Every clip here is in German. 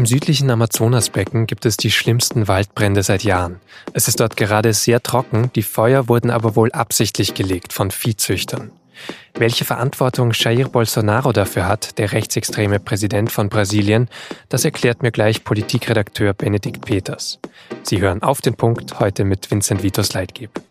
Im südlichen Amazonasbecken gibt es die schlimmsten Waldbrände seit Jahren. Es ist dort gerade sehr trocken, die Feuer wurden aber wohl absichtlich gelegt von Viehzüchtern. Welche Verantwortung Jair Bolsonaro dafür hat, der rechtsextreme Präsident von Brasilien, das erklärt mir gleich Politikredakteur Benedikt Peters. Sie hören auf den Punkt heute mit Vincent Vitos Leitgeb.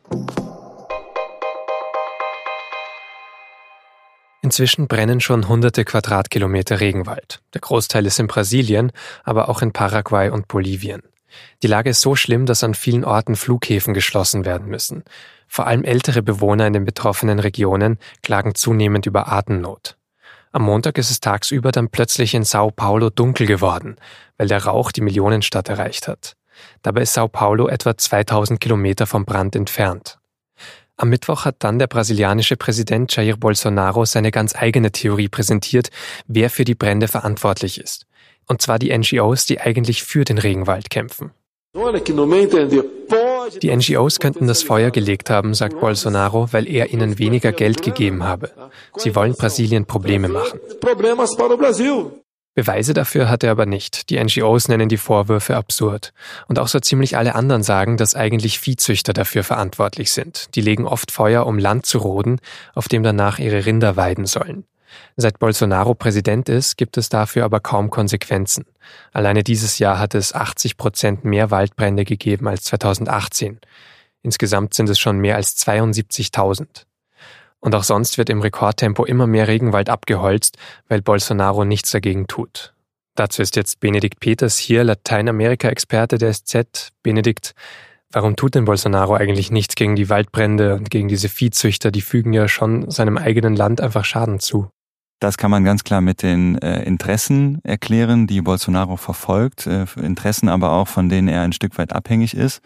Inzwischen brennen schon hunderte Quadratkilometer Regenwald. Der Großteil ist in Brasilien, aber auch in Paraguay und Bolivien. Die Lage ist so schlimm, dass an vielen Orten Flughäfen geschlossen werden müssen. Vor allem ältere Bewohner in den betroffenen Regionen klagen zunehmend über Atemnot. Am Montag ist es tagsüber dann plötzlich in Sao Paulo dunkel geworden, weil der Rauch die Millionenstadt erreicht hat. Dabei ist Sao Paulo etwa 2000 Kilometer vom Brand entfernt. Am Mittwoch hat dann der brasilianische Präsident Jair Bolsonaro seine ganz eigene Theorie präsentiert, wer für die Brände verantwortlich ist. Und zwar die NGOs, die eigentlich für den Regenwald kämpfen. Die NGOs könnten das Feuer gelegt haben, sagt Bolsonaro, weil er ihnen weniger Geld gegeben habe. Sie wollen Brasilien Probleme machen. Beweise dafür hat er aber nicht. Die NGOs nennen die Vorwürfe absurd. Und auch so ziemlich alle anderen sagen, dass eigentlich Viehzüchter dafür verantwortlich sind. Die legen oft Feuer, um Land zu roden, auf dem danach ihre Rinder weiden sollen. Seit Bolsonaro Präsident ist, gibt es dafür aber kaum Konsequenzen. Alleine dieses Jahr hat es 80 Prozent mehr Waldbrände gegeben als 2018. Insgesamt sind es schon mehr als 72.000. Und auch sonst wird im Rekordtempo immer mehr Regenwald abgeholzt, weil Bolsonaro nichts dagegen tut. Dazu ist jetzt Benedikt Peters hier, Lateinamerika-Experte der SZ. Benedikt, warum tut denn Bolsonaro eigentlich nichts gegen die Waldbrände und gegen diese Viehzüchter? Die fügen ja schon seinem eigenen Land einfach Schaden zu. Das kann man ganz klar mit den äh, Interessen erklären, die Bolsonaro verfolgt, äh, Interessen aber auch, von denen er ein Stück weit abhängig ist.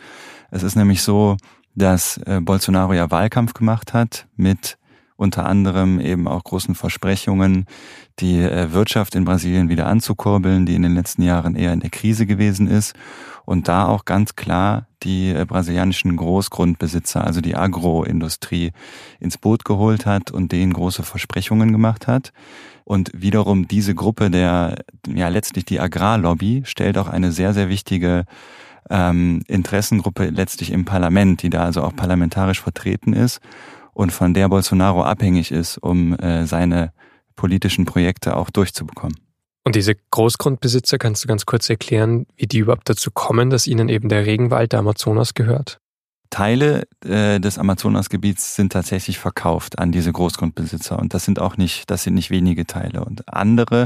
Es ist nämlich so, dass äh, Bolsonaro ja Wahlkampf gemacht hat mit unter anderem eben auch großen Versprechungen, die äh, Wirtschaft in Brasilien wieder anzukurbeln, die in den letzten Jahren eher in der Krise gewesen ist und da auch ganz klar die äh, brasilianischen Großgrundbesitzer, also die Agroindustrie ins Boot geholt hat und denen große Versprechungen gemacht hat. Und wiederum diese Gruppe der, ja letztlich die Agrarlobby stellt auch eine sehr, sehr wichtige ähm, Interessengruppe letztlich im Parlament, die da also auch parlamentarisch vertreten ist und von der Bolsonaro abhängig ist, um äh, seine politischen Projekte auch durchzubekommen. Und diese Großgrundbesitzer, kannst du ganz kurz erklären, wie die überhaupt dazu kommen, dass ihnen eben der Regenwald der Amazonas gehört? Teile äh, des Amazonasgebiets sind tatsächlich verkauft an diese Großgrundbesitzer und das sind auch nicht, das sind nicht wenige Teile. Und andere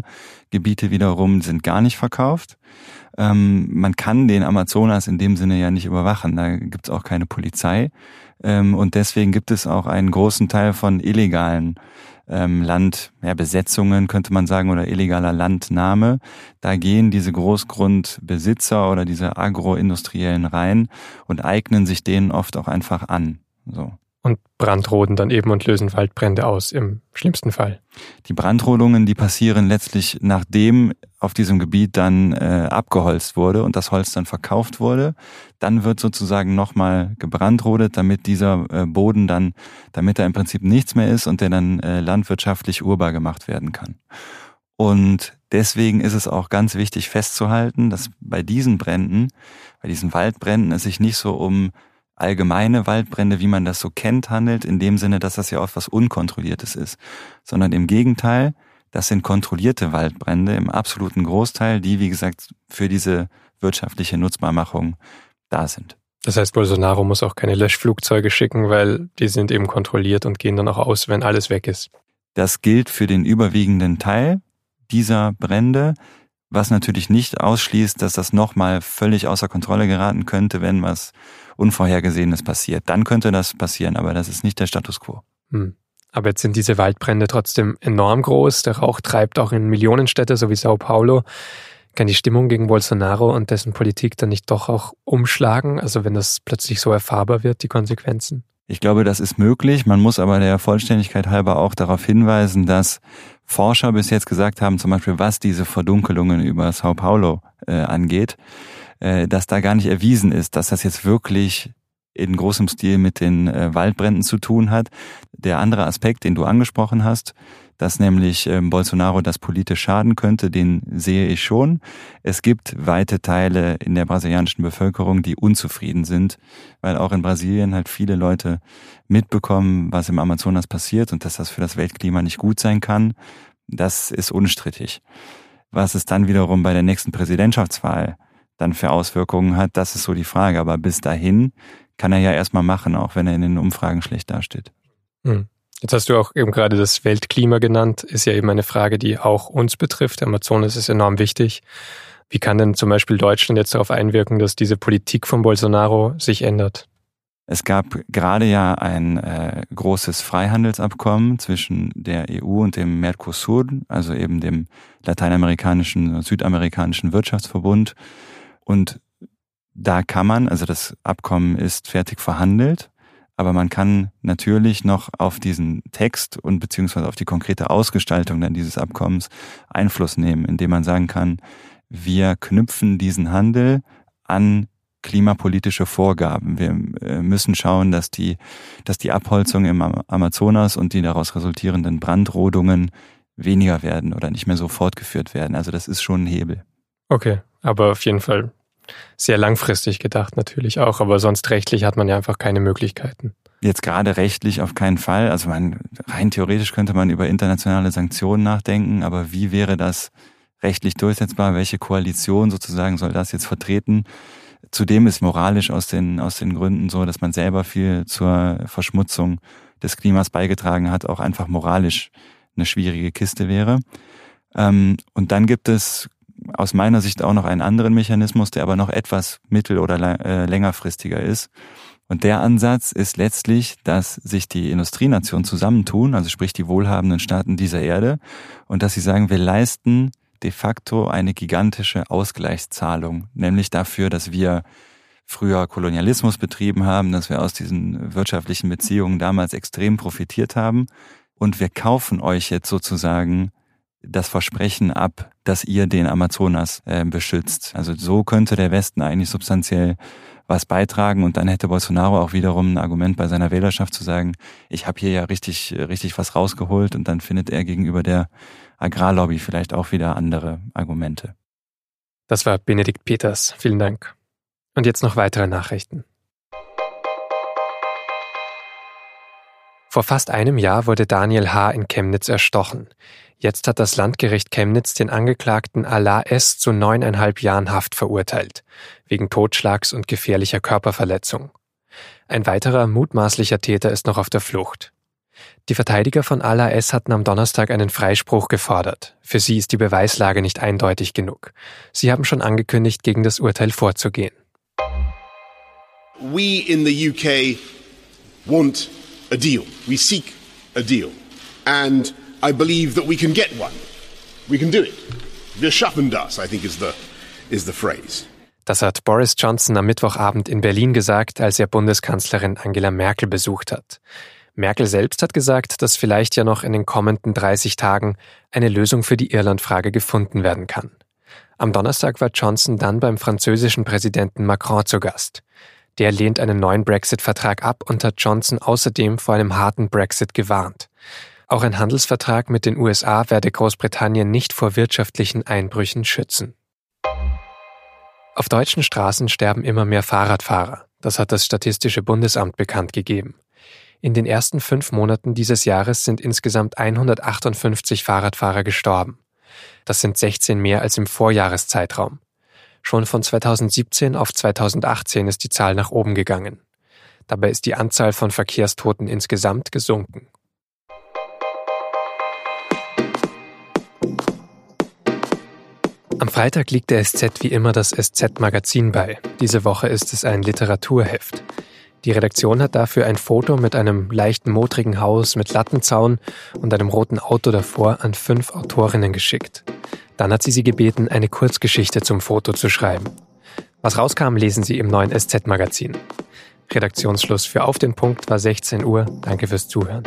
Gebiete wiederum sind gar nicht verkauft. Ähm, man kann den Amazonas in dem Sinne ja nicht überwachen. Da gibt's auch keine Polizei. Ähm, und deswegen gibt es auch einen großen Teil von illegalen ähm, Landbesetzungen, ja, könnte man sagen, oder illegaler Landnahme. Da gehen diese Großgrundbesitzer oder diese Agroindustriellen rein und eignen sich denen oft auch einfach an. So und brandroden dann eben und lösen Waldbrände aus, im schlimmsten Fall. Die Brandrodungen, die passieren letztlich, nachdem auf diesem Gebiet dann äh, abgeholzt wurde und das Holz dann verkauft wurde. Dann wird sozusagen nochmal gebrandrodet, damit dieser äh, Boden dann, damit er im Prinzip nichts mehr ist und der dann äh, landwirtschaftlich urbar gemacht werden kann. Und deswegen ist es auch ganz wichtig festzuhalten, dass bei diesen Bränden, bei diesen Waldbränden es sich nicht so um allgemeine Waldbrände, wie man das so kennt, handelt, in dem Sinne, dass das ja oft was Unkontrolliertes ist, sondern im Gegenteil, das sind kontrollierte Waldbrände im absoluten Großteil, die, wie gesagt, für diese wirtschaftliche Nutzbarmachung da sind. Das heißt, Bolsonaro muss auch keine Löschflugzeuge schicken, weil die sind eben kontrolliert und gehen dann auch aus, wenn alles weg ist. Das gilt für den überwiegenden Teil dieser Brände, was natürlich nicht ausschließt, dass das nochmal völlig außer Kontrolle geraten könnte, wenn was Unvorhergesehenes passiert. Dann könnte das passieren, aber das ist nicht der Status quo. Hm. Aber jetzt sind diese Waldbrände trotzdem enorm groß. Der Rauch treibt auch in Millionenstädte, so wie Sao Paulo. Kann die Stimmung gegen Bolsonaro und dessen Politik dann nicht doch auch umschlagen? Also wenn das plötzlich so erfahrbar wird, die Konsequenzen? Ich glaube, das ist möglich. Man muss aber der Vollständigkeit halber auch darauf hinweisen, dass Forscher bis jetzt gesagt haben, zum Beispiel was diese Verdunkelungen über Sao Paulo äh, angeht, äh, dass da gar nicht erwiesen ist, dass das jetzt wirklich in großem Stil mit den äh, Waldbränden zu tun hat. Der andere Aspekt, den du angesprochen hast, dass nämlich ähm, Bolsonaro das politisch schaden könnte, den sehe ich schon. Es gibt weite Teile in der brasilianischen Bevölkerung, die unzufrieden sind, weil auch in Brasilien halt viele Leute mitbekommen, was im Amazonas passiert und dass das für das Weltklima nicht gut sein kann. Das ist unstrittig. Was es dann wiederum bei der nächsten Präsidentschaftswahl dann für Auswirkungen hat, das ist so die Frage. Aber bis dahin kann er ja erstmal machen, auch wenn er in den Umfragen schlecht dasteht. Hm. Jetzt hast du auch eben gerade das Weltklima genannt, ist ja eben eine Frage, die auch uns betrifft. Amazonas ist enorm wichtig. Wie kann denn zum Beispiel Deutschland jetzt darauf einwirken, dass diese Politik von Bolsonaro sich ändert? Es gab gerade ja ein äh, großes Freihandelsabkommen zwischen der EU und dem Mercosur, also eben dem lateinamerikanischen, südamerikanischen Wirtschaftsverbund. Und da kann man, also das Abkommen ist fertig verhandelt, aber man kann natürlich noch auf diesen Text und beziehungsweise auf die konkrete Ausgestaltung dann dieses Abkommens Einfluss nehmen, indem man sagen kann, wir knüpfen diesen Handel an klimapolitische Vorgaben. Wir äh, müssen schauen, dass die, dass die Abholzung im Amazonas und die daraus resultierenden Brandrodungen weniger werden oder nicht mehr so fortgeführt werden. Also das ist schon ein Hebel. Okay, aber auf jeden Fall sehr langfristig gedacht natürlich auch, aber sonst rechtlich hat man ja einfach keine Möglichkeiten. Jetzt gerade rechtlich auf keinen Fall. Also man, rein theoretisch könnte man über internationale Sanktionen nachdenken, aber wie wäre das rechtlich durchsetzbar? Welche Koalition sozusagen soll das jetzt vertreten? Zudem ist moralisch aus den, aus den Gründen so, dass man selber viel zur Verschmutzung des Klimas beigetragen hat, auch einfach moralisch eine schwierige Kiste wäre. Ähm, und dann gibt es aus meiner Sicht auch noch einen anderen Mechanismus, der aber noch etwas mittel- oder äh, längerfristiger ist. Und der Ansatz ist letztlich, dass sich die Industrienationen zusammentun, also sprich die wohlhabenden Staaten dieser Erde, und dass sie sagen, wir leisten de facto eine gigantische Ausgleichszahlung, nämlich dafür, dass wir früher Kolonialismus betrieben haben, dass wir aus diesen wirtschaftlichen Beziehungen damals extrem profitiert haben. Und wir kaufen euch jetzt sozusagen das Versprechen ab, dass ihr den Amazonas äh, beschützt. Also so könnte der Westen eigentlich substanziell was beitragen und dann hätte Bolsonaro auch wiederum ein Argument bei seiner Wählerschaft zu sagen, ich habe hier ja richtig richtig was rausgeholt und dann findet er gegenüber der Agrarlobby vielleicht auch wieder andere Argumente. Das war Benedikt Peters. Vielen Dank. Und jetzt noch weitere Nachrichten. Vor fast einem Jahr wurde Daniel H. in Chemnitz erstochen. Jetzt hat das Landgericht Chemnitz den Angeklagten Allah S. zu neuneinhalb Jahren Haft verurteilt, wegen Totschlags und gefährlicher Körperverletzung. Ein weiterer mutmaßlicher Täter ist noch auf der Flucht. Die Verteidiger von Allah S. hatten am Donnerstag einen Freispruch gefordert. Für sie ist die Beweislage nicht eindeutig genug. Sie haben schon angekündigt, gegen das Urteil vorzugehen. We in the UK want a deal. We seek a deal. And I believe that we can get one. We can do it. Wir schaffen das, I think is the, is the phrase. Das hat Boris Johnson am Mittwochabend in Berlin gesagt, als er Bundeskanzlerin Angela Merkel besucht hat. Merkel selbst hat gesagt, dass vielleicht ja noch in den kommenden 30 Tagen eine Lösung für die Irlandfrage gefunden werden kann. Am Donnerstag war Johnson dann beim französischen Präsidenten Macron zu Gast. Der lehnt einen neuen Brexit-Vertrag ab und hat Johnson außerdem vor einem harten Brexit gewarnt. Auch ein Handelsvertrag mit den USA werde Großbritannien nicht vor wirtschaftlichen Einbrüchen schützen. Auf deutschen Straßen sterben immer mehr Fahrradfahrer. Das hat das Statistische Bundesamt bekannt gegeben. In den ersten fünf Monaten dieses Jahres sind insgesamt 158 Fahrradfahrer gestorben. Das sind 16 mehr als im Vorjahreszeitraum. Schon von 2017 auf 2018 ist die Zahl nach oben gegangen. Dabei ist die Anzahl von Verkehrstoten insgesamt gesunken. Am Freitag liegt der SZ wie immer das SZ-Magazin bei. Diese Woche ist es ein Literaturheft. Die Redaktion hat dafür ein Foto mit einem leichten modrigen Haus mit Lattenzaun und einem roten Auto davor an fünf Autorinnen geschickt. Dann hat sie sie gebeten, eine Kurzgeschichte zum Foto zu schreiben. Was rauskam, lesen Sie im neuen SZ-Magazin. Redaktionsschluss für Auf den Punkt war 16 Uhr. Danke fürs Zuhören.